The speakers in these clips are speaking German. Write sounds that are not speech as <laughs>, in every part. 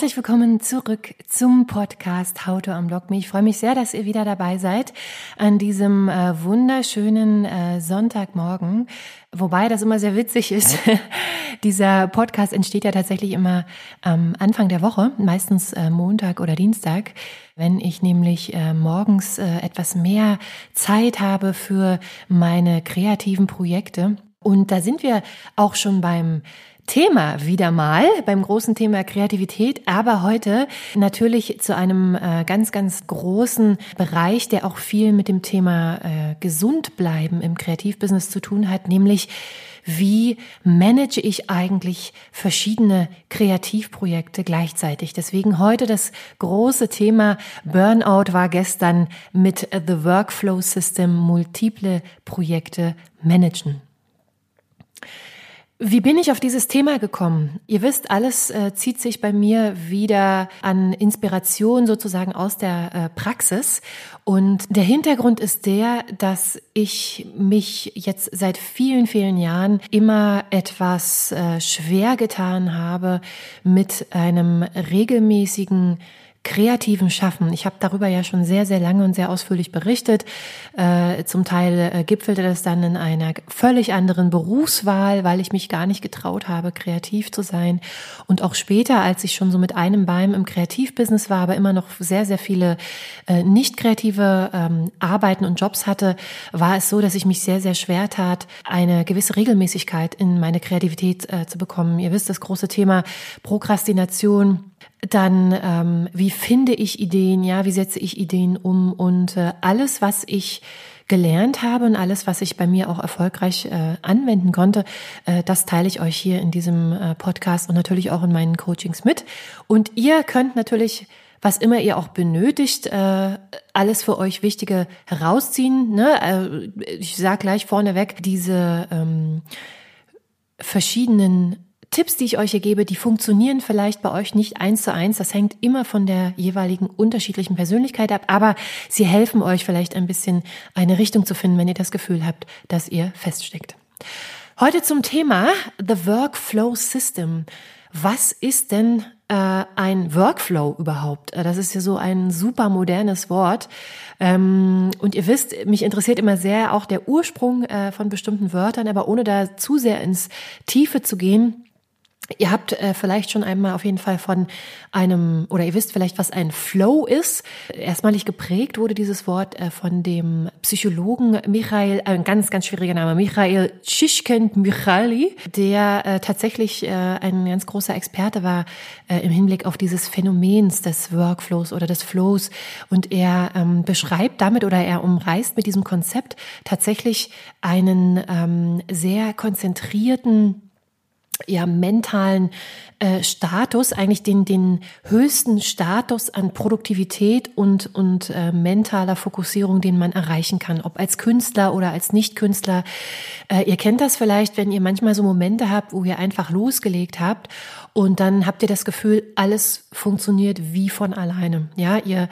Herzlich willkommen zurück zum Podcast How to Unblock Me. Ich freue mich sehr, dass ihr wieder dabei seid an diesem äh, wunderschönen äh, Sonntagmorgen. Wobei das immer sehr witzig ist. <laughs> Dieser Podcast entsteht ja tatsächlich immer am Anfang der Woche, meistens äh, Montag oder Dienstag. Wenn ich nämlich äh, morgens äh, etwas mehr Zeit habe für meine kreativen Projekte. Und da sind wir auch schon beim Thema wieder mal beim großen Thema Kreativität, aber heute natürlich zu einem äh, ganz, ganz großen Bereich, der auch viel mit dem Thema äh, gesund bleiben im Kreativbusiness zu tun hat, nämlich wie manage ich eigentlich verschiedene Kreativprojekte gleichzeitig. Deswegen heute das große Thema Burnout war gestern mit The Workflow System multiple Projekte managen. Wie bin ich auf dieses Thema gekommen? Ihr wisst, alles äh, zieht sich bei mir wieder an Inspiration sozusagen aus der äh, Praxis. Und der Hintergrund ist der, dass ich mich jetzt seit vielen, vielen Jahren immer etwas äh, schwer getan habe mit einem regelmäßigen kreativen Schaffen. Ich habe darüber ja schon sehr, sehr lange und sehr ausführlich berichtet. Äh, zum Teil äh, gipfelte das dann in einer völlig anderen Berufswahl, weil ich mich gar nicht getraut habe, kreativ zu sein. Und auch später, als ich schon so mit einem Bein im Kreativbusiness war, aber immer noch sehr, sehr viele äh, nicht kreative ähm, Arbeiten und Jobs hatte, war es so, dass ich mich sehr, sehr schwer tat, eine gewisse Regelmäßigkeit in meine Kreativität äh, zu bekommen. Ihr wisst, das große Thema Prokrastination, dann ähm, wie finde ich Ideen, ja, wie setze ich Ideen um und äh, alles, was ich gelernt habe und alles, was ich bei mir auch erfolgreich äh, anwenden konnte, äh, das teile ich euch hier in diesem äh, Podcast und natürlich auch in meinen Coachings mit. Und ihr könnt natürlich was immer ihr auch benötigt, äh, alles für euch Wichtige herausziehen. Ne? Äh, ich sage gleich vorneweg, diese ähm, verschiedenen Tipps, die ich euch hier gebe, die funktionieren vielleicht bei euch nicht eins zu eins. Das hängt immer von der jeweiligen unterschiedlichen Persönlichkeit ab, aber sie helfen euch vielleicht ein bisschen eine Richtung zu finden, wenn ihr das Gefühl habt, dass ihr feststeckt. Heute zum Thema The Workflow System. Was ist denn äh, ein Workflow überhaupt? Das ist ja so ein super modernes Wort. Ähm, und ihr wisst, mich interessiert immer sehr auch der Ursprung äh, von bestimmten Wörtern, aber ohne da zu sehr ins Tiefe zu gehen, Ihr habt äh, vielleicht schon einmal auf jeden Fall von einem, oder ihr wisst vielleicht, was ein Flow ist. Erstmalig geprägt wurde dieses Wort äh, von dem Psychologen Michael, äh, ein ganz, ganz schwieriger Name, Michael Csikszentmihalyi, der äh, tatsächlich äh, ein ganz großer Experte war äh, im Hinblick auf dieses Phänomens des Workflows oder des Flows. Und er ähm, beschreibt damit oder er umreißt mit diesem Konzept tatsächlich einen ähm, sehr konzentrierten ja, mentalen äh, Status, eigentlich den, den höchsten Status an Produktivität und, und äh, mentaler Fokussierung, den man erreichen kann, ob als Künstler oder als Nicht-Künstler. Äh, ihr kennt das vielleicht, wenn ihr manchmal so Momente habt, wo ihr einfach losgelegt habt und dann habt ihr das Gefühl, alles funktioniert wie von alleine. Ja, ihr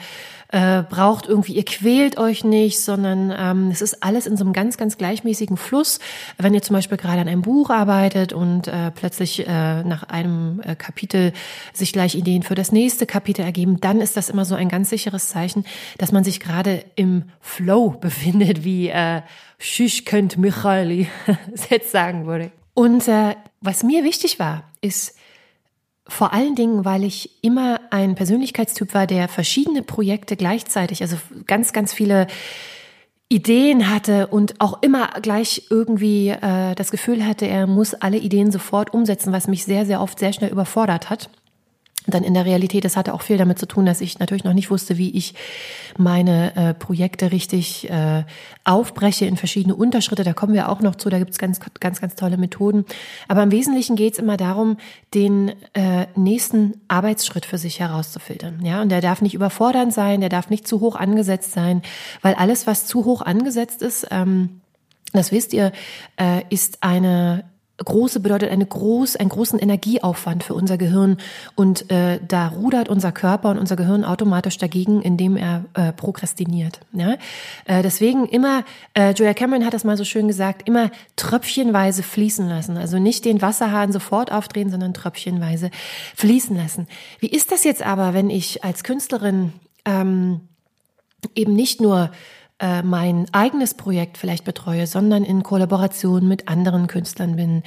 äh, braucht irgendwie, ihr quält euch nicht, sondern ähm, es ist alles in so einem ganz, ganz gleichmäßigen Fluss. Wenn ihr zum Beispiel gerade an einem Buch arbeitet und äh, plötzlich äh, nach einem äh, Kapitel sich gleich Ideen für das nächste Kapitel ergeben, dann ist das immer so ein ganz sicheres Zeichen, dass man sich gerade im Flow <laughs> befindet, wie äh, Shish könnt Michaeli <laughs> jetzt sagen würde. Und äh, was mir wichtig war, ist, vor allen Dingen, weil ich immer ein Persönlichkeitstyp war, der verschiedene Projekte gleichzeitig, also ganz, ganz viele Ideen hatte und auch immer gleich irgendwie äh, das Gefühl hatte, er muss alle Ideen sofort umsetzen, was mich sehr, sehr oft sehr schnell überfordert hat dann in der Realität, das hatte auch viel damit zu tun, dass ich natürlich noch nicht wusste, wie ich meine äh, Projekte richtig äh, aufbreche in verschiedene Unterschritte. Da kommen wir auch noch zu, da gibt's ganz, ganz, ganz tolle Methoden. Aber im Wesentlichen geht's immer darum, den äh, nächsten Arbeitsschritt für sich herauszufiltern. Ja, und der darf nicht überfordernd sein, der darf nicht zu hoch angesetzt sein, weil alles, was zu hoch angesetzt ist, ähm, das wisst ihr, äh, ist eine große bedeutet eine groß, einen großen Energieaufwand für unser Gehirn und äh, da rudert unser Körper und unser Gehirn automatisch dagegen, indem er äh, prokrastiniert. Ja? Äh, deswegen immer, äh, Julia Cameron hat das mal so schön gesagt, immer tröpfchenweise fließen lassen. Also nicht den Wasserhahn sofort aufdrehen, sondern tröpfchenweise fließen lassen. Wie ist das jetzt aber, wenn ich als Künstlerin ähm, eben nicht nur äh, mein eigenes Projekt vielleicht betreue, sondern in Kollaboration mit anderen Künstlern bin?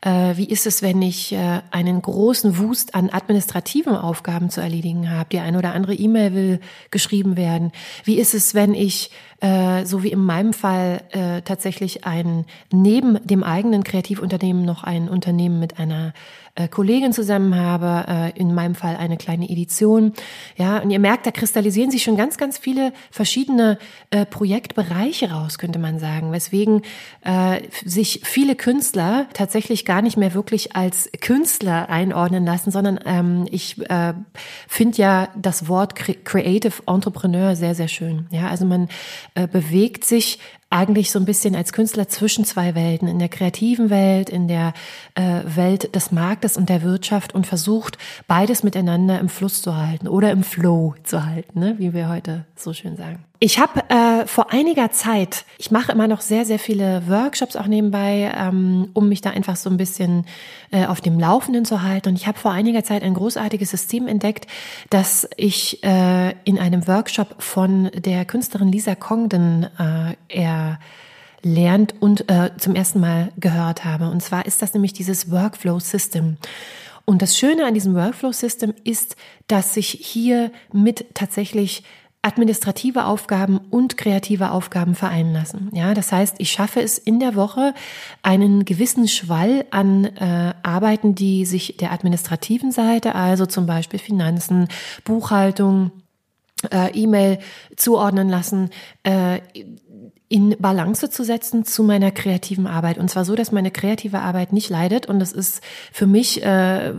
Äh, wie ist es, wenn ich äh, einen großen Wust an administrativen Aufgaben zu erledigen habe? Die eine oder andere E-Mail will geschrieben werden. Wie ist es, wenn ich äh, so wie in meinem Fall äh, tatsächlich ein neben dem eigenen Kreativunternehmen noch ein Unternehmen mit einer äh, Kollegin zusammen habe, äh, in meinem Fall eine kleine Edition. Ja, und ihr merkt, da kristallisieren sich schon ganz, ganz viele verschiedene äh, Projektbereiche raus, könnte man sagen, weswegen äh, sich viele Künstler tatsächlich gar nicht mehr wirklich als Künstler einordnen lassen, sondern ähm, ich äh, finde ja das Wort Creative Entrepreneur sehr, sehr schön. Ja, also man äh, bewegt sich eigentlich so ein bisschen als Künstler zwischen zwei Welten, in der kreativen Welt, in der äh, Welt des Marktes und der Wirtschaft und versucht, beides miteinander im Fluss zu halten oder im Flow zu halten, ne? wie wir heute so schön sagen. Ich habe äh, vor einiger Zeit, ich mache immer noch sehr, sehr viele Workshops auch nebenbei, ähm, um mich da einfach so ein bisschen äh, auf dem Laufenden zu halten. Und ich habe vor einiger Zeit ein großartiges System entdeckt, das ich äh, in einem Workshop von der Künstlerin Lisa Congdon äh, er lernt und äh, zum ersten Mal gehört habe. Und zwar ist das nämlich dieses Workflow System. Und das Schöne an diesem Workflow System ist, dass sich hier mit tatsächlich administrative Aufgaben und kreative Aufgaben vereinen lassen. Ja, das heißt, ich schaffe es in der Woche einen gewissen Schwall an äh, Arbeiten, die sich der administrativen Seite, also zum Beispiel Finanzen, Buchhaltung, äh, E-Mail zuordnen lassen, äh, in Balance zu setzen zu meiner kreativen Arbeit. Und zwar so, dass meine kreative Arbeit nicht leidet. Und das ist für mich, äh,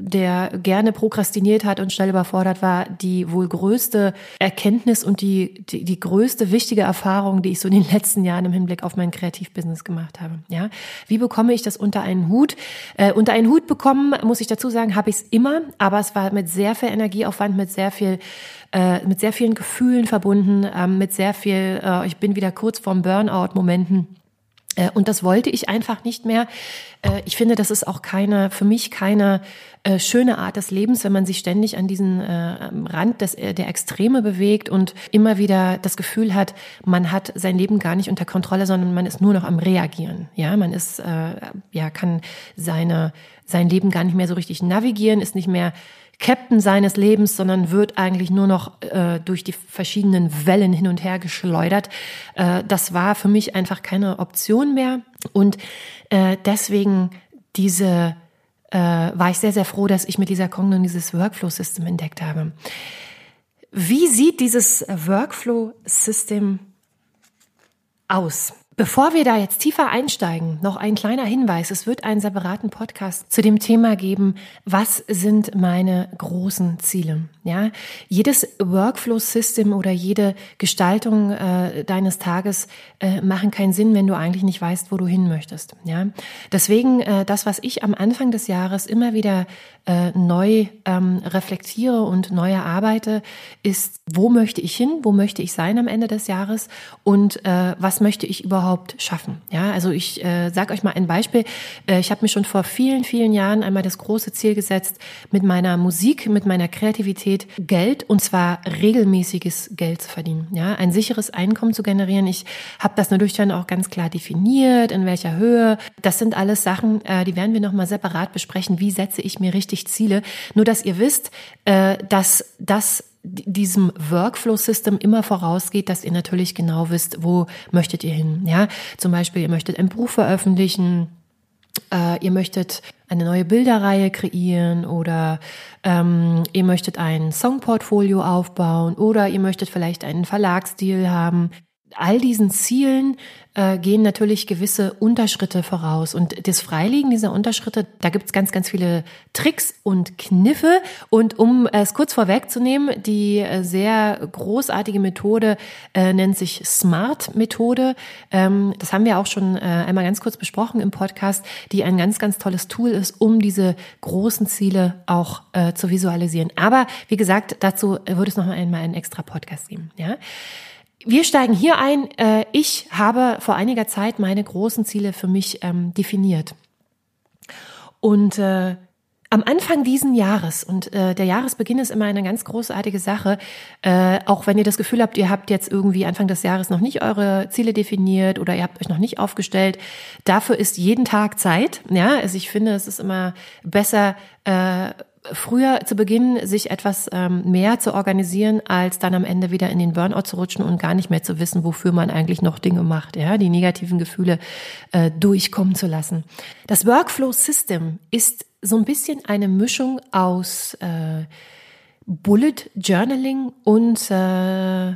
der gerne prokrastiniert hat und schnell überfordert war, die wohl größte Erkenntnis und die, die, die größte wichtige Erfahrung, die ich so in den letzten Jahren im Hinblick auf mein Kreativbusiness gemacht habe. Ja, Wie bekomme ich das unter einen Hut? Äh, unter einen Hut bekommen, muss ich dazu sagen, habe ich es immer, aber es war mit sehr viel Energieaufwand, mit sehr viel äh, mit sehr vielen Gefühlen verbunden, ähm, mit sehr viel, äh, ich bin wieder kurz vorm Burnout-Momenten. Äh, und das wollte ich einfach nicht mehr. Äh, ich finde, das ist auch keine, für mich keine äh, schöne Art des Lebens, wenn man sich ständig an diesen Rand des, der Extreme bewegt und immer wieder das Gefühl hat, man hat sein Leben gar nicht unter Kontrolle, sondern man ist nur noch am Reagieren. Ja, man ist, ja, kann seine, sein Leben gar nicht mehr so richtig navigieren, ist nicht mehr Captain seines Lebens, sondern wird eigentlich nur noch äh, durch die verschiedenen Wellen hin und her geschleudert. Äh, das war für mich einfach keine Option mehr. Und äh, deswegen diese äh, war ich sehr, sehr froh, dass ich mit dieser Kongnon dieses Workflow-System entdeckt habe. Wie sieht dieses Workflow-System aus? Bevor wir da jetzt tiefer einsteigen, noch ein kleiner Hinweis. Es wird einen separaten Podcast zu dem Thema geben, was sind meine großen Ziele? Ja, jedes Workflow-System oder jede Gestaltung äh, deines Tages äh, machen keinen Sinn, wenn du eigentlich nicht weißt, wo du hin möchtest. Ja, deswegen äh, das, was ich am Anfang des Jahres immer wieder äh, neu ähm, reflektiere und neu erarbeite, ist, wo möchte ich hin, wo möchte ich sein am Ende des Jahres und äh, was möchte ich überhaupt schaffen. Ja, also ich äh, sage euch mal ein Beispiel. Äh, ich habe mir schon vor vielen, vielen Jahren einmal das große Ziel gesetzt, mit meiner Musik, mit meiner Kreativität Geld und zwar regelmäßiges Geld zu verdienen. Ja, ein sicheres Einkommen zu generieren. Ich habe das natürlich dann auch ganz klar definiert, in welcher Höhe. Das sind alles Sachen, äh, die werden wir nochmal separat besprechen. Wie setze ich mir richtig Ziele? Nur, dass ihr wisst, äh, dass das diesem Workflow-System immer vorausgeht, dass ihr natürlich genau wisst, wo möchtet ihr hin. Ja, zum Beispiel, ihr möchtet ein Buch veröffentlichen, äh, ihr möchtet eine neue Bilderreihe kreieren oder ähm, ihr möchtet ein Songportfolio aufbauen oder ihr möchtet vielleicht einen Verlagsdeal haben all diesen Zielen äh, gehen natürlich gewisse Unterschritte voraus. Und das Freilegen dieser Unterschritte, da gibt's ganz, ganz viele Tricks und Kniffe. Und um es kurz vorwegzunehmen, die äh, sehr großartige Methode äh, nennt sich Smart-Methode. Ähm, das haben wir auch schon äh, einmal ganz kurz besprochen im Podcast, die ein ganz, ganz tolles Tool ist, um diese großen Ziele auch äh, zu visualisieren. Aber wie gesagt, dazu würde es noch einmal einen extra Podcast geben. Ja. Wir steigen hier ein. Äh, ich habe vor einiger Zeit meine großen Ziele für mich ähm, definiert. Und äh, am Anfang diesen Jahres, und äh, der Jahresbeginn ist immer eine ganz großartige Sache, äh, auch wenn ihr das Gefühl habt, ihr habt jetzt irgendwie Anfang des Jahres noch nicht eure Ziele definiert oder ihr habt euch noch nicht aufgestellt, dafür ist jeden Tag Zeit. Ja, also ich finde, es ist immer besser, äh, früher zu Beginn sich etwas ähm, mehr zu organisieren, als dann am Ende wieder in den Burnout zu rutschen und gar nicht mehr zu wissen, wofür man eigentlich noch Dinge macht, ja, die negativen Gefühle äh, durchkommen zu lassen. Das Workflow System ist so ein bisschen eine Mischung aus äh, Bullet Journaling und äh,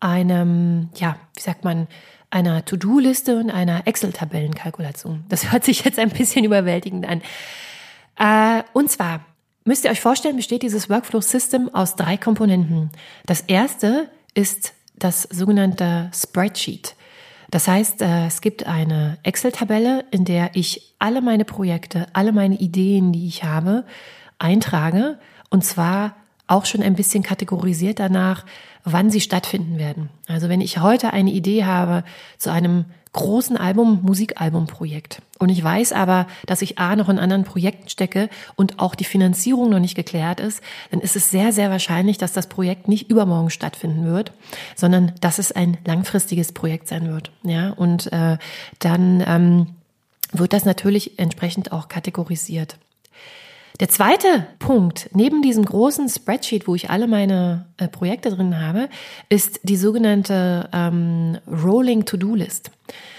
einem, ja, wie sagt man, einer To-Do-Liste und einer Excel-Tabellenkalkulation. Das hört sich jetzt ein bisschen überwältigend an. Äh, und zwar müsst ihr euch vorstellen, besteht dieses Workflow-System aus drei Komponenten. Das erste ist das sogenannte Spreadsheet. Das heißt, äh, es gibt eine Excel-Tabelle, in der ich alle meine Projekte, alle meine Ideen, die ich habe, eintrage. Und zwar auch schon ein bisschen kategorisiert danach, wann sie stattfinden werden. Also wenn ich heute eine Idee habe zu einem großen Album, Musikalbumprojekt. Und ich weiß aber, dass ich A noch in anderen Projekten stecke und auch die Finanzierung noch nicht geklärt ist, dann ist es sehr, sehr wahrscheinlich, dass das Projekt nicht übermorgen stattfinden wird, sondern dass es ein langfristiges Projekt sein wird. Ja, und äh, dann ähm, wird das natürlich entsprechend auch kategorisiert. Der zweite Punkt, neben diesem großen Spreadsheet, wo ich alle meine äh, Projekte drin habe, ist die sogenannte ähm, Rolling To-Do-List.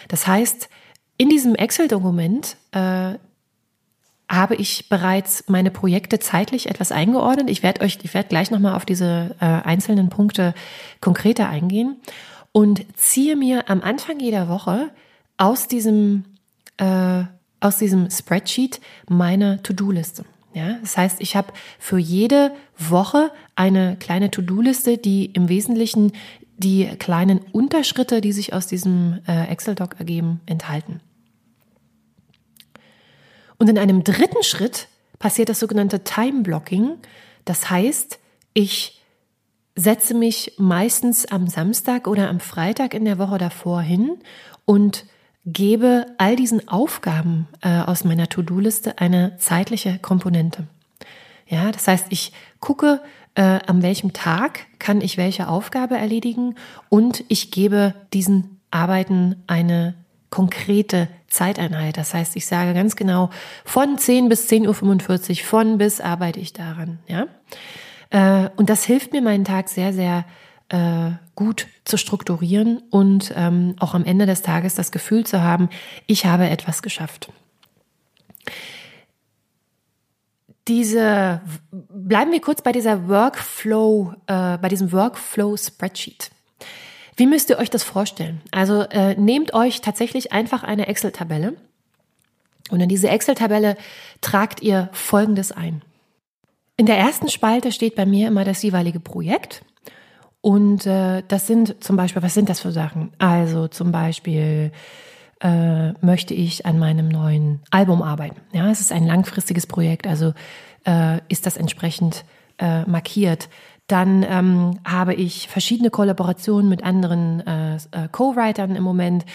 Das heißt, in diesem Excel-Dokument äh, habe ich bereits meine Projekte zeitlich etwas eingeordnet. Ich werde euch, ich werde gleich nochmal auf diese äh, einzelnen Punkte konkreter eingehen und ziehe mir am Anfang jeder Woche aus diesem, äh, aus diesem Spreadsheet meine To-Do-Liste. Ja, das heißt, ich habe für jede Woche eine kleine To-Do-Liste, die im Wesentlichen die kleinen Unterschritte, die sich aus diesem äh, Excel-Doc ergeben, enthalten. Und in einem dritten Schritt passiert das sogenannte Time-Blocking. Das heißt, ich setze mich meistens am Samstag oder am Freitag in der Woche davor hin und gebe all diesen Aufgaben äh, aus meiner To-Do-Liste eine zeitliche Komponente. Ja, das heißt, ich gucke, äh, an welchem Tag kann ich welche Aufgabe erledigen und ich gebe diesen Arbeiten eine konkrete Zeiteinheit. Das heißt, ich sage ganz genau, von 10 bis 10.45 Uhr, von bis arbeite ich daran. Ja? Äh, und das hilft mir meinen Tag sehr, sehr äh, gut zu strukturieren und ähm, auch am Ende des Tages das Gefühl zu haben, ich habe etwas geschafft. Diese, bleiben wir kurz bei dieser Workflow, äh, bei diesem Workflow Spreadsheet. Wie müsst ihr euch das vorstellen? Also äh, nehmt euch tatsächlich einfach eine Excel-Tabelle und in diese Excel-Tabelle tragt ihr Folgendes ein. In der ersten Spalte steht bei mir immer das jeweilige Projekt und äh, das sind zum Beispiel, was sind das für Sachen? Also zum Beispiel äh, möchte ich an meinem neuen Album arbeiten. Ja, es ist ein langfristiges Projekt, also äh, ist das entsprechend äh, markiert. Dann ähm, habe ich verschiedene Kollaborationen mit anderen äh, äh, Co-Writern im Moment.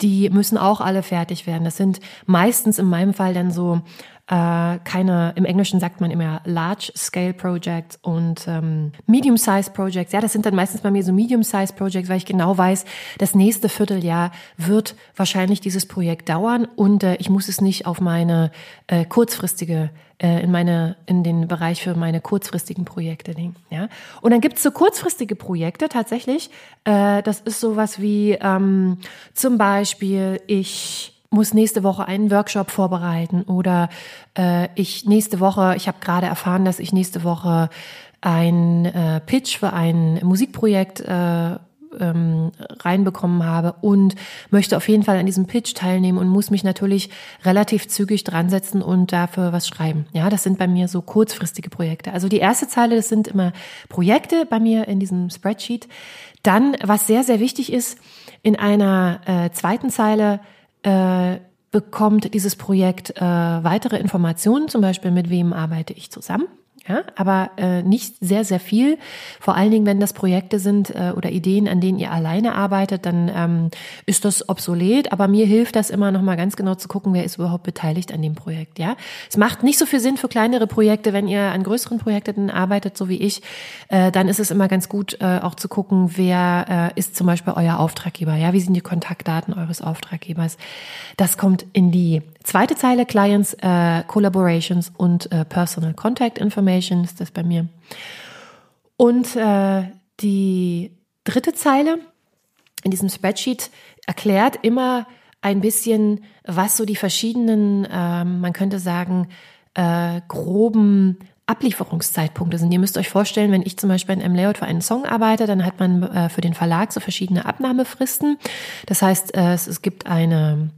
Die müssen auch alle fertig werden. Das sind meistens in meinem Fall dann so äh, keine, im Englischen sagt man immer Large Scale Projects und ähm, Medium Size Projects. Ja, das sind dann meistens bei mir so Medium Size Projects, weil ich genau weiß, das nächste Vierteljahr wird wahrscheinlich dieses Projekt dauern und äh, ich muss es nicht auf meine äh, kurzfristige in meine in den Bereich für meine kurzfristigen Projekte legen. Ja, und dann gibt's so kurzfristige Projekte tatsächlich. Äh, das ist sowas wie ähm, zum Beispiel ich muss nächste Woche einen Workshop vorbereiten oder äh, ich nächste Woche, ich habe gerade erfahren, dass ich nächste Woche ein äh, Pitch für ein Musikprojekt äh, ähm, reinbekommen habe und möchte auf jeden Fall an diesem Pitch teilnehmen und muss mich natürlich relativ zügig dran setzen und dafür was schreiben. Ja, das sind bei mir so kurzfristige Projekte. Also die erste Zeile, das sind immer Projekte bei mir in diesem Spreadsheet. Dann, was sehr, sehr wichtig ist, in einer äh, zweiten Zeile äh, bekommt dieses Projekt äh, weitere Informationen, zum Beispiel mit wem arbeite ich zusammen. Ja, aber äh, nicht sehr, sehr viel. Vor allen Dingen, wenn das Projekte sind äh, oder Ideen, an denen ihr alleine arbeitet, dann ähm, ist das obsolet. Aber mir hilft das immer noch mal ganz genau zu gucken, wer ist überhaupt beteiligt an dem Projekt. Ja, es macht nicht so viel Sinn für kleinere Projekte, wenn ihr an größeren Projekten arbeitet, so wie ich. Äh, dann ist es immer ganz gut, äh, auch zu gucken, wer äh, ist zum Beispiel euer Auftraggeber. Ja, wie sind die Kontaktdaten eures Auftraggebers? Das kommt in die Zweite Zeile Clients, äh, Collaborations und äh, Personal Contact Information ist das bei mir. Und äh, die dritte Zeile in diesem Spreadsheet erklärt immer ein bisschen, was so die verschiedenen, äh, man könnte sagen, äh, groben Ablieferungszeitpunkte sind. Ihr müsst euch vorstellen, wenn ich zum Beispiel in M-Layout für einen Song arbeite, dann hat man äh, für den Verlag so verschiedene Abnahmefristen. Das heißt, äh, es, es gibt eine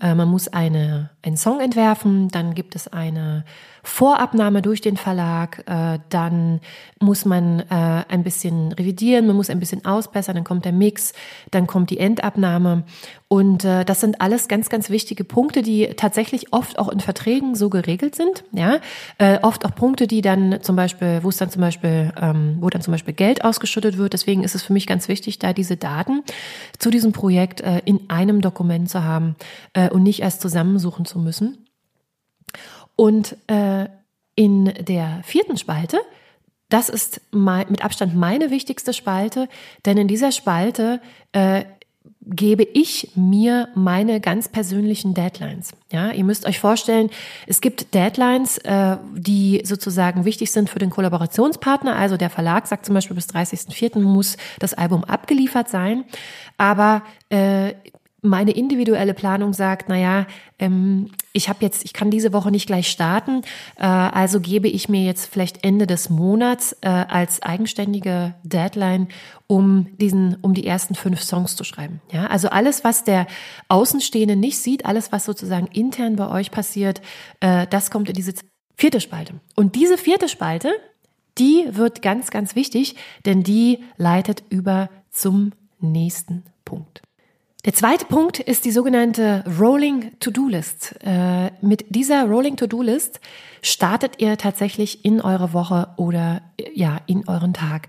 äh, man muss eine, einen Song entwerfen, dann gibt es eine Vorabnahme durch den Verlag, äh, dann muss man äh, ein bisschen revidieren, man muss ein bisschen ausbessern, dann kommt der Mix, dann kommt die Endabnahme. Und das sind alles ganz, ganz wichtige Punkte, die tatsächlich oft auch in Verträgen so geregelt sind, ja, oft auch Punkte, die dann zum Beispiel, wo es dann zum Beispiel, ähm, wo dann zum Beispiel Geld ausgeschüttet wird. Deswegen ist es für mich ganz wichtig, da diese Daten zu diesem Projekt in einem Dokument zu haben und nicht erst zusammensuchen zu müssen. Und äh, in der vierten Spalte, das ist mit Abstand meine wichtigste Spalte, denn in dieser Spalte äh, gebe ich mir meine ganz persönlichen Deadlines. Ja, ihr müsst euch vorstellen, es gibt Deadlines, äh, die sozusagen wichtig sind für den Kollaborationspartner. Also der Verlag sagt zum Beispiel bis 30.04. muss das Album abgeliefert sein. Aber äh, meine individuelle Planung sagt, naja, ähm, ich habe jetzt, ich kann diese Woche nicht gleich starten, äh, also gebe ich mir jetzt vielleicht Ende des Monats äh, als eigenständige Deadline, um diesen, um die ersten fünf Songs zu schreiben. Ja, also alles, was der Außenstehende nicht sieht, alles, was sozusagen intern bei euch passiert, äh, das kommt in diese vierte Spalte. Und diese vierte Spalte, die wird ganz, ganz wichtig, denn die leitet über zum nächsten Punkt. Der zweite Punkt ist die sogenannte Rolling To-Do-List. Äh, mit dieser Rolling To-Do-List startet ihr tatsächlich in eure Woche oder ja, in euren Tag.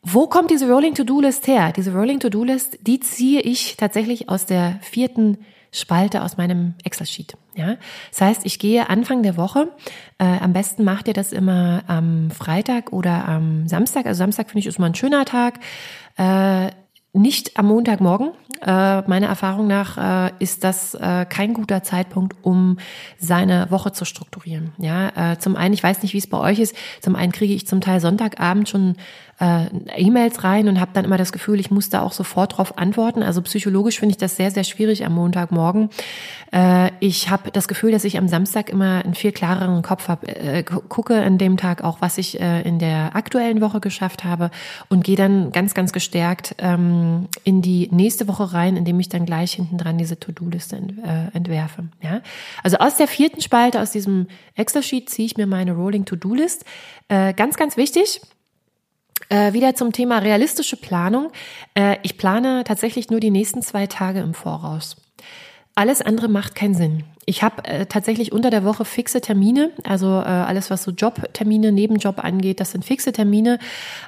Wo kommt diese Rolling To-Do-List her? Diese Rolling To-Do-List, die ziehe ich tatsächlich aus der vierten Spalte aus meinem Excel-Sheet. Ja, das heißt, ich gehe Anfang der Woche. Äh, am besten macht ihr das immer am Freitag oder am Samstag. Also Samstag finde ich ist mal ein schöner Tag. Äh, nicht am Montagmorgen. Äh, meiner Erfahrung nach äh, ist das äh, kein guter Zeitpunkt, um seine Woche zu strukturieren. Ja, äh, zum einen, ich weiß nicht, wie es bei euch ist. Zum einen kriege ich zum Teil Sonntagabend schon äh, E-Mails rein und habe dann immer das Gefühl, ich muss da auch sofort drauf antworten. Also psychologisch finde ich das sehr, sehr schwierig am Montagmorgen. Äh, ich habe das Gefühl, dass ich am Samstag immer einen viel klareren Kopf habe, äh, gucke an dem Tag auch, was ich äh, in der aktuellen Woche geschafft habe und gehe dann ganz, ganz gestärkt ähm, in die nächste Woche rein, indem ich dann gleich hinten dran diese To-Do-Liste ent, äh, entwerfe. Ja? Also aus der vierten Spalte, aus diesem Excel-Sheet ziehe ich mir meine Rolling To-Do-List. Äh, ganz, ganz wichtig, äh, wieder zum Thema realistische Planung. Äh, ich plane tatsächlich nur die nächsten zwei Tage im Voraus. Alles andere macht keinen Sinn. ich habe äh, tatsächlich unter der Woche fixe Termine, also äh, alles, was so Jobtermine, Nebenjob angeht, das sind fixe Termine.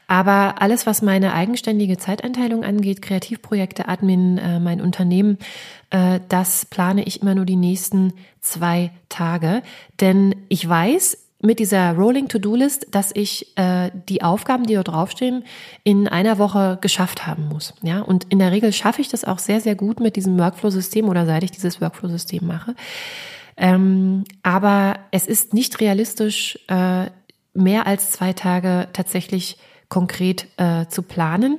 Aber alles, was meine eigenständige Zeiteinteilung angeht, Kreativprojekte, Admin, äh, mein Unternehmen, äh, das plane ich immer nur die nächsten zwei Tage. Denn ich weiß, mit dieser Rolling To-Do-List, dass ich äh, die Aufgaben, die dort draufstehen, in einer Woche geschafft haben muss. Ja, und in der Regel schaffe ich das auch sehr, sehr gut mit diesem Workflow-System oder seit ich dieses Workflow-System mache. Ähm, aber es ist nicht realistisch, äh, mehr als zwei Tage tatsächlich konkret äh, zu planen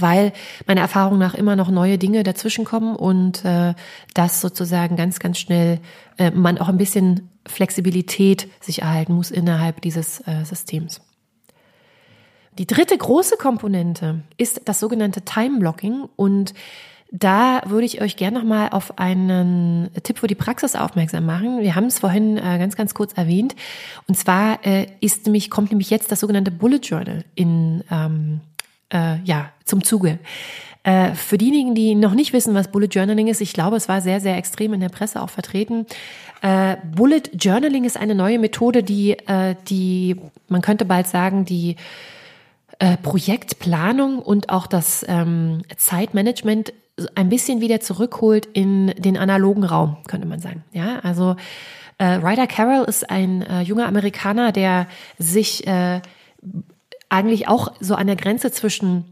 weil meiner Erfahrung nach immer noch neue Dinge dazwischenkommen und äh, das sozusagen ganz, ganz schnell äh, man auch ein bisschen Flexibilität sich erhalten muss innerhalb dieses äh, Systems. Die dritte große Komponente ist das sogenannte Time Blocking und da würde ich euch gerne nochmal auf einen Tipp für die Praxis aufmerksam machen. Wir haben es vorhin äh, ganz, ganz kurz erwähnt. Und zwar äh, ist nämlich, kommt nämlich jetzt das sogenannte Bullet Journal in, ähm, äh, ja, zum Zuge. Äh, für diejenigen, die noch nicht wissen, was Bullet Journaling ist, ich glaube, es war sehr, sehr extrem in der Presse auch vertreten. Äh, Bullet Journaling ist eine neue Methode, die, äh, die, man könnte bald sagen, die Projektplanung und auch das ähm, Zeitmanagement ein bisschen wieder zurückholt in den analogen Raum, könnte man sagen. Ja, also Ryder Carroll ist ein junger Amerikaner, der sich eigentlich auch so an der Grenze zwischen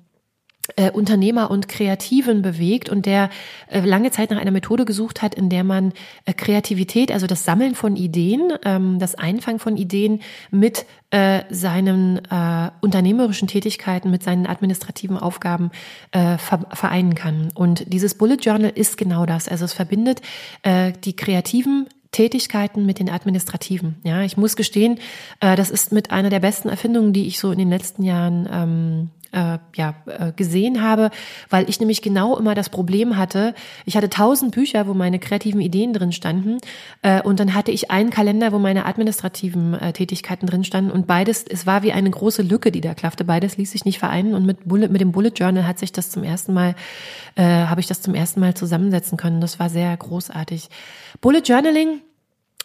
äh, Unternehmer und Kreativen bewegt und der äh, lange Zeit nach einer Methode gesucht hat, in der man äh, Kreativität, also das Sammeln von Ideen, ähm, das Einfangen von Ideen mit äh, seinen äh, unternehmerischen Tätigkeiten, mit seinen administrativen Aufgaben äh, vereinen kann. Und dieses Bullet Journal ist genau das. Also es verbindet äh, die kreativen Tätigkeiten mit den administrativen. Ja, ich muss gestehen, äh, das ist mit einer der besten Erfindungen, die ich so in den letzten Jahren ähm, äh, ja, äh, gesehen habe, weil ich nämlich genau immer das Problem hatte, ich hatte tausend Bücher, wo meine kreativen Ideen drin standen äh, und dann hatte ich einen Kalender, wo meine administrativen äh, Tätigkeiten drin standen und beides, es war wie eine große Lücke, die da klaffte, beides ließ sich nicht vereinen und mit, Bullet, mit dem Bullet Journal hat sich das zum ersten Mal, äh, habe ich das zum ersten Mal zusammensetzen können, das war sehr großartig. Bullet Journaling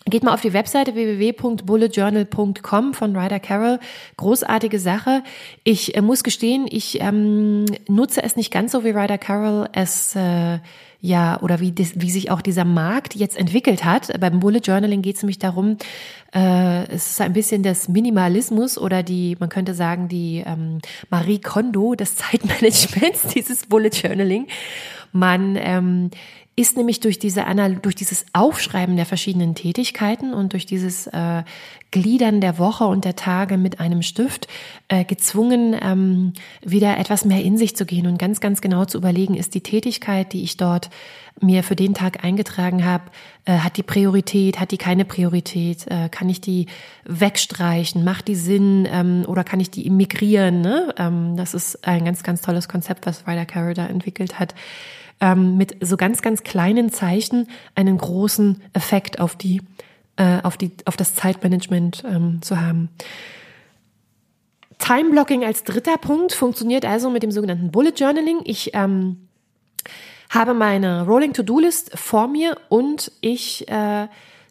Geht mal auf die Webseite www.bulletjournal.com von Ryder Carroll. Großartige Sache. Ich äh, muss gestehen, ich ähm, nutze es nicht ganz so wie Ryder Carroll es äh, ja oder wie, das, wie sich auch dieser Markt jetzt entwickelt hat. Beim Bullet Journaling geht es nämlich darum, äh, es ist ein bisschen das Minimalismus oder die, man könnte sagen, die ähm, Marie Kondo des Zeitmanagements, <laughs> dieses Bullet Journaling. Man ähm, ist nämlich durch diese durch dieses Aufschreiben der verschiedenen Tätigkeiten und durch dieses äh, Gliedern der Woche und der Tage mit einem Stift äh, gezwungen, ähm, wieder etwas mehr in sich zu gehen und ganz, ganz genau zu überlegen, ist die Tätigkeit, die ich dort mir für den Tag eingetragen habe, äh, hat die Priorität, hat die keine Priorität, äh, kann ich die wegstreichen, macht die Sinn ähm, oder kann ich die migrieren? Ne? Ähm, das ist ein ganz, ganz tolles Konzept, was Ryder Carroll da entwickelt hat ähm, mit so ganz, ganz kleinen Zeichen einen großen Effekt auf die, äh, auf die, auf das Zeitmanagement ähm, zu haben. Time Blocking als dritter Punkt funktioniert also mit dem sogenannten Bullet Journaling. Ich ähm, habe meine Rolling To-Do List vor mir und ich äh,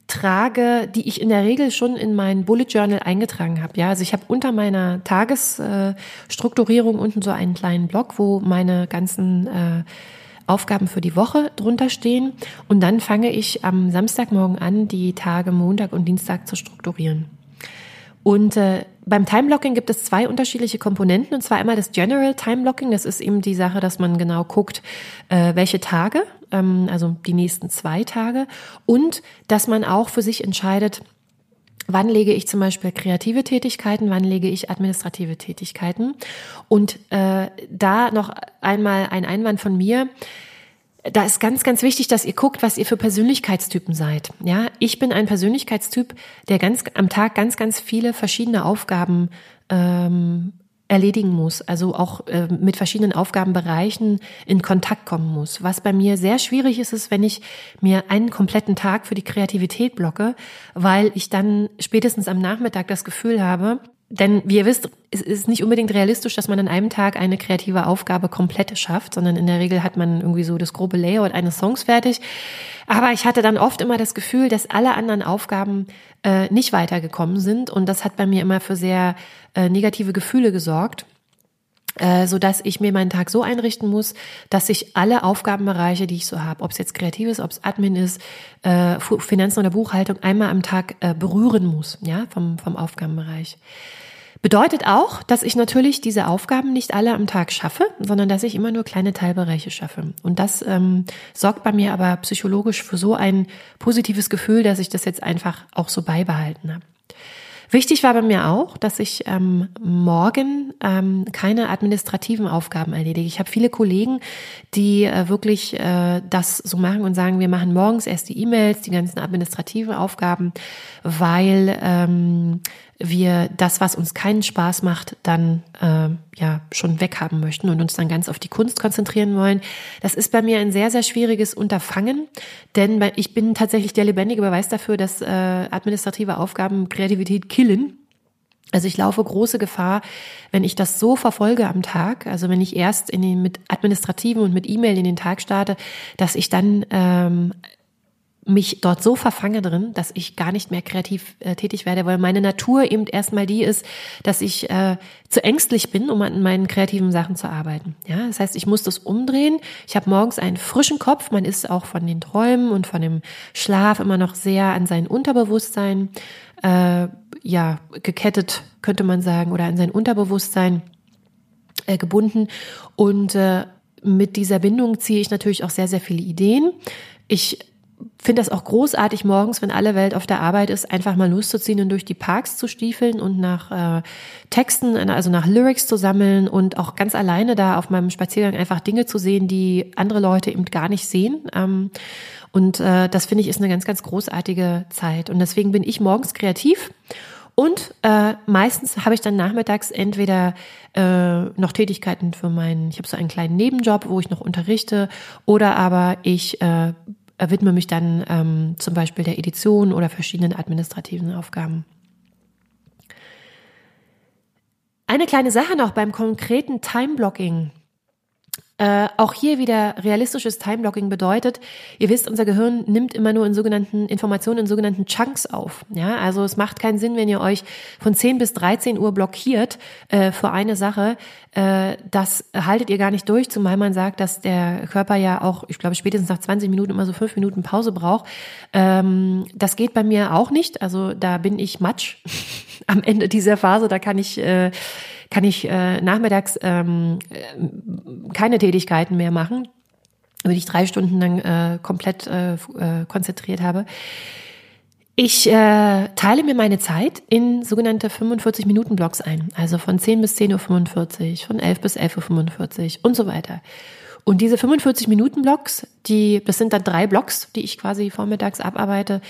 trage, die ich in der Regel schon in mein Bullet Journal eingetragen habe. Ja, also ich habe unter meiner Tagesstrukturierung äh, unten so einen kleinen Block, wo meine ganzen äh, Aufgaben für die Woche drunter stehen. Und dann fange ich am Samstagmorgen an, die Tage Montag und Dienstag zu strukturieren. Und äh, beim Timeblocking gibt es zwei unterschiedliche Komponenten. Und zwar einmal das General Timeblocking, das ist eben die Sache, dass man genau guckt, äh, welche Tage, ähm, also die nächsten zwei Tage. Und dass man auch für sich entscheidet, Wann lege ich zum Beispiel kreative Tätigkeiten, wann lege ich administrative Tätigkeiten? Und äh, da noch einmal ein Einwand von mir. Da ist ganz, ganz wichtig, dass ihr guckt, was ihr für Persönlichkeitstypen seid. Ja, ich bin ein Persönlichkeitstyp, der ganz am Tag ganz, ganz viele verschiedene Aufgaben ähm, erledigen muss, also auch äh, mit verschiedenen Aufgabenbereichen in Kontakt kommen muss. Was bei mir sehr schwierig ist, ist, wenn ich mir einen kompletten Tag für die Kreativität blocke, weil ich dann spätestens am Nachmittag das Gefühl habe, denn wie ihr wisst, es ist nicht unbedingt realistisch, dass man an einem Tag eine kreative Aufgabe komplett schafft, sondern in der Regel hat man irgendwie so das grobe Layout eines Songs fertig. Aber ich hatte dann oft immer das Gefühl, dass alle anderen Aufgaben äh, nicht weitergekommen sind und das hat bei mir immer für sehr äh, negative Gefühle gesorgt äh, so dass ich mir meinen Tag so einrichten muss, dass ich alle Aufgabenbereiche, die ich so habe, ob es jetzt kreativ ist, ob es Admin ist, äh, Finanzen oder Buchhaltung, einmal am Tag äh, berühren muss, ja, vom, vom Aufgabenbereich. Bedeutet auch, dass ich natürlich diese Aufgaben nicht alle am Tag schaffe, sondern dass ich immer nur kleine Teilbereiche schaffe. Und das ähm, sorgt bei mir aber psychologisch für so ein positives Gefühl, dass ich das jetzt einfach auch so beibehalten habe. Wichtig war bei mir auch, dass ich ähm, morgen ähm, keine administrativen Aufgaben erledige. Ich habe viele Kollegen, die äh, wirklich äh, das so machen und sagen, wir machen morgens erst die E-Mails, die ganzen administrativen Aufgaben, weil ähm, wir das, was uns keinen Spaß macht, dann äh, ja schon weghaben möchten und uns dann ganz auf die Kunst konzentrieren wollen. Das ist bei mir ein sehr, sehr schwieriges Unterfangen, denn ich bin tatsächlich der lebendige Beweis dafür, dass äh, administrative Aufgaben Kreativität killen. Also ich laufe große Gefahr, wenn ich das so verfolge am Tag, also wenn ich erst in den, mit Administrativen und mit E-Mail in den Tag starte, dass ich dann ähm, mich dort so verfange drin, dass ich gar nicht mehr kreativ äh, tätig werde, weil meine Natur eben erstmal die ist, dass ich äh, zu ängstlich bin, um an meinen kreativen Sachen zu arbeiten. Ja, das heißt, ich muss das umdrehen. Ich habe morgens einen frischen Kopf. Man ist auch von den Träumen und von dem Schlaf immer noch sehr an sein Unterbewusstsein äh, ja gekettet, könnte man sagen, oder an sein Unterbewusstsein äh, gebunden und äh, mit dieser Bindung ziehe ich natürlich auch sehr, sehr viele Ideen. Ich finde das auch großartig morgens, wenn alle Welt auf der Arbeit ist, einfach mal loszuziehen und durch die Parks zu stiefeln und nach äh, Texten, also nach Lyrics zu sammeln und auch ganz alleine da auf meinem Spaziergang einfach Dinge zu sehen, die andere Leute eben gar nicht sehen. Ähm, und äh, das finde ich ist eine ganz, ganz großartige Zeit. Und deswegen bin ich morgens kreativ. Und äh, meistens habe ich dann nachmittags entweder äh, noch Tätigkeiten für meinen, ich habe so einen kleinen Nebenjob, wo ich noch unterrichte, oder aber ich äh, widme mich dann ähm, zum Beispiel der Edition oder verschiedenen administrativen Aufgaben. Eine kleine Sache noch beim konkreten Time-Blocking. Äh, auch hier wieder realistisches Timeblocking bedeutet, ihr wisst, unser Gehirn nimmt immer nur in sogenannten Informationen in sogenannten Chunks auf. Ja, also es macht keinen Sinn, wenn ihr euch von 10 bis 13 Uhr blockiert äh, für eine Sache. Äh, das haltet ihr gar nicht durch, zumal man sagt, dass der Körper ja auch, ich glaube, spätestens nach 20 Minuten immer so fünf Minuten Pause braucht. Ähm, das geht bei mir auch nicht. Also da bin ich Matsch <laughs> am Ende dieser Phase. Da kann ich äh, kann ich äh, nachmittags ähm, äh, keine Tätigkeiten mehr machen, wenn ich drei Stunden lang äh, komplett äh, äh, konzentriert habe. Ich äh, teile mir meine Zeit in sogenannte 45-Minuten-Blocks ein, also von 10 bis 10.45 Uhr, von 11 bis 11.45 Uhr und so weiter. Und diese 45 Minuten Blocks, die, das sind dann drei Blocks, die ich quasi vormittags abarbeite,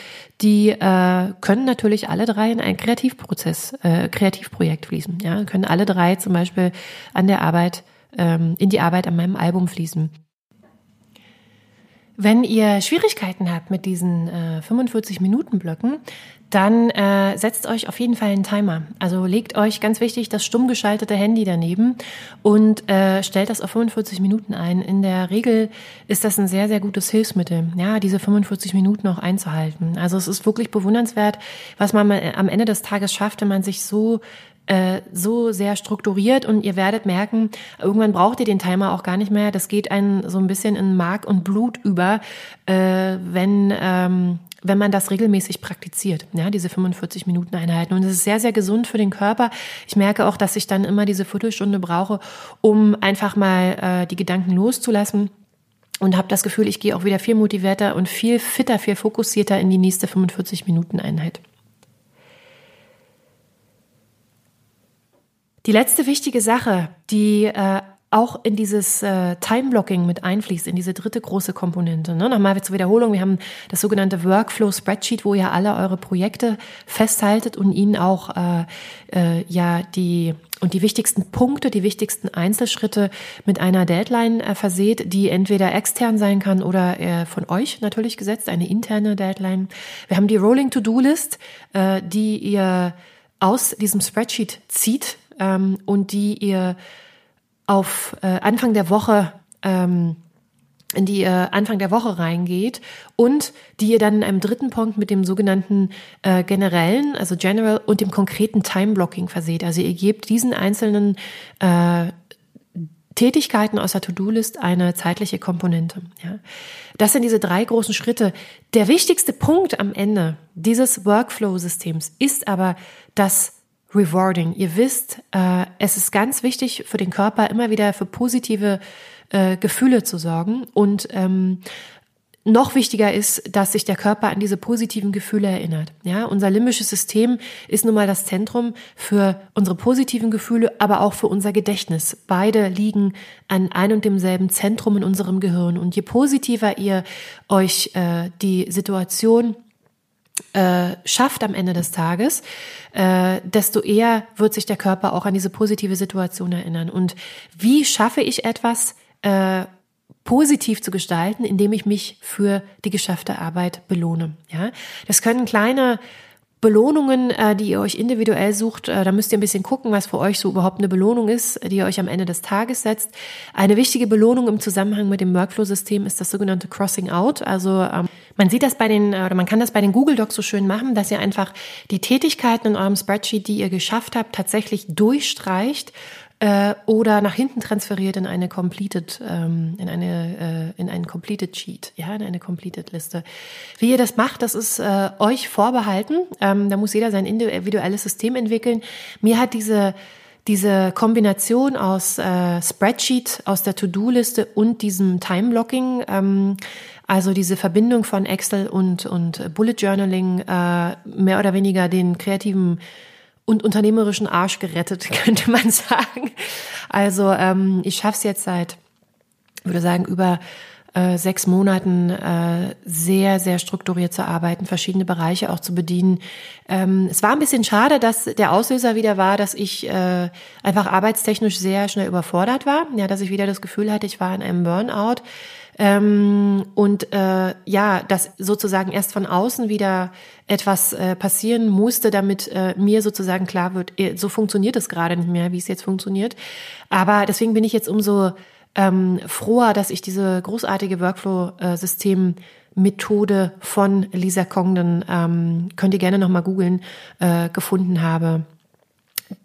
die äh, können natürlich alle drei in ein Kreativprozess, äh, Kreativprojekt fließen. Ja, können alle drei zum Beispiel an der Arbeit, ähm, in die Arbeit an meinem Album fließen. Wenn ihr Schwierigkeiten habt mit diesen äh, 45 Minuten Blöcken, dann äh, setzt euch auf jeden Fall einen Timer. Also legt euch ganz wichtig das stumm geschaltete Handy daneben und äh, stellt das auf 45 Minuten ein. In der Regel ist das ein sehr, sehr gutes Hilfsmittel, ja, diese 45 Minuten auch einzuhalten. Also es ist wirklich bewundernswert, was man am Ende des Tages schafft, wenn man sich so äh, so sehr strukturiert und ihr werdet merken, irgendwann braucht ihr den Timer auch gar nicht mehr. Das geht einen so ein bisschen in Mark und Blut über, äh, wenn ähm, wenn man das regelmäßig praktiziert, ja, diese 45 Minuten Einheiten. Und es ist sehr, sehr gesund für den Körper. Ich merke auch, dass ich dann immer diese Viertelstunde brauche, um einfach mal äh, die Gedanken loszulassen und habe das Gefühl, ich gehe auch wieder viel motivierter und viel fitter, viel fokussierter in die nächste 45 Minuten Einheit. Die letzte wichtige Sache, die äh, auch in dieses äh, Time-Blocking mit einfließt, in diese dritte große Komponente. Ne? Nochmal zur Wiederholung, wir haben das sogenannte Workflow-Spreadsheet, wo ihr alle eure Projekte festhaltet und ihnen auch äh, äh, ja die und die wichtigsten Punkte, die wichtigsten Einzelschritte mit einer Deadline äh, verseht, die entweder extern sein kann oder äh, von euch natürlich gesetzt, eine interne Deadline. Wir haben die Rolling To-Do-List, äh, die ihr aus diesem Spreadsheet zieht ähm, und die ihr auf äh, Anfang der Woche ähm, in die ihr Anfang der Woche reingeht und die ihr dann in einem dritten Punkt mit dem sogenannten äh, generellen, also general und dem konkreten Time Blocking verseht. Also ihr gebt diesen einzelnen äh, Tätigkeiten aus der To-Do-List eine zeitliche Komponente. Ja. Das sind diese drei großen Schritte. Der wichtigste Punkt am Ende dieses Workflow-Systems ist aber das Rewarding. Ihr wisst, äh, es ist ganz wichtig für den Körper immer wieder für positive äh, Gefühle zu sorgen und ähm, noch wichtiger ist, dass sich der Körper an diese positiven Gefühle erinnert. Ja, unser limbisches System ist nun mal das Zentrum für unsere positiven Gefühle, aber auch für unser Gedächtnis. Beide liegen an ein und demselben Zentrum in unserem Gehirn. Und je positiver ihr euch äh, die Situation äh, schafft am Ende des Tages, äh, desto eher wird sich der Körper auch an diese positive Situation erinnern. Und wie schaffe ich etwas äh, positiv zu gestalten, indem ich mich für die geschaffte Arbeit belohne? Ja, das können kleine Belohnungen, äh, die ihr euch individuell sucht, äh, da müsst ihr ein bisschen gucken, was für euch so überhaupt eine Belohnung ist, die ihr euch am Ende des Tages setzt. Eine wichtige Belohnung im Zusammenhang mit dem Workflow-System ist das sogenannte Crossing Out. Also ähm, man sieht das bei den, oder man kann das bei den Google Docs so schön machen, dass ihr einfach die Tätigkeiten in eurem Spreadsheet, die ihr geschafft habt, tatsächlich durchstreicht äh, oder nach hinten transferiert in eine completed, ähm, in eine äh, in einen completed Sheet, ja, in eine completed Liste. Wie ihr das macht, das ist äh, euch vorbehalten. Ähm, da muss jeder sein individuelles System entwickeln. Mir hat diese diese Kombination aus äh, Spreadsheet, aus der To-Do-Liste und diesem Time-Blocking, ähm, also diese Verbindung von Excel und, und Bullet Journaling, äh, mehr oder weniger den kreativen und unternehmerischen Arsch gerettet, <laughs> könnte man sagen. Also ähm, ich schaffe es jetzt seit, würde sagen, über äh, sechs Monaten äh, sehr, sehr strukturiert zu arbeiten, verschiedene Bereiche auch zu bedienen. Ähm, es war ein bisschen schade, dass der Auslöser wieder war, dass ich äh, einfach arbeitstechnisch sehr schnell überfordert war. Ja, dass ich wieder das Gefühl hatte, ich war in einem Burnout. Ähm, und äh, ja, dass sozusagen erst von außen wieder etwas äh, passieren musste, damit äh, mir sozusagen klar wird, äh, so funktioniert es gerade nicht mehr, wie es jetzt funktioniert. Aber deswegen bin ich jetzt umso ähm, froher, dass ich diese großartige Workflow-System Methode von Lisa Congdon, ähm, könnt ihr gerne nochmal googeln, äh, gefunden habe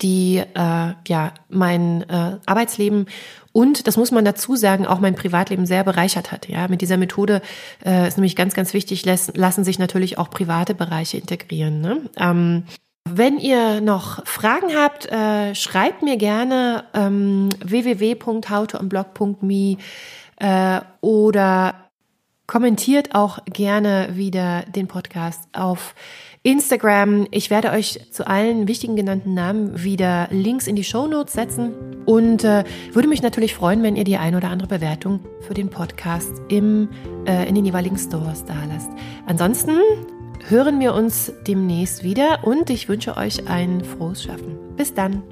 die äh, ja mein äh, Arbeitsleben und das muss man dazu sagen, auch mein Privatleben sehr bereichert hat. Ja, mit dieser Methode äh, ist nämlich ganz, ganz wichtig, lassen, lassen sich natürlich auch private Bereiche integrieren. Ne? Ähm, wenn ihr noch Fragen habt, äh, schreibt mir gerne ähm, www.howtoonblog.me äh, oder kommentiert auch gerne wieder den Podcast auf Instagram. Ich werde euch zu allen wichtigen genannten Namen wieder Links in die Show Notes setzen und äh, würde mich natürlich freuen, wenn ihr die ein oder andere Bewertung für den Podcast im, äh, in den jeweiligen Stores da lasst. Ansonsten hören wir uns demnächst wieder und ich wünsche euch ein frohes Schaffen. Bis dann.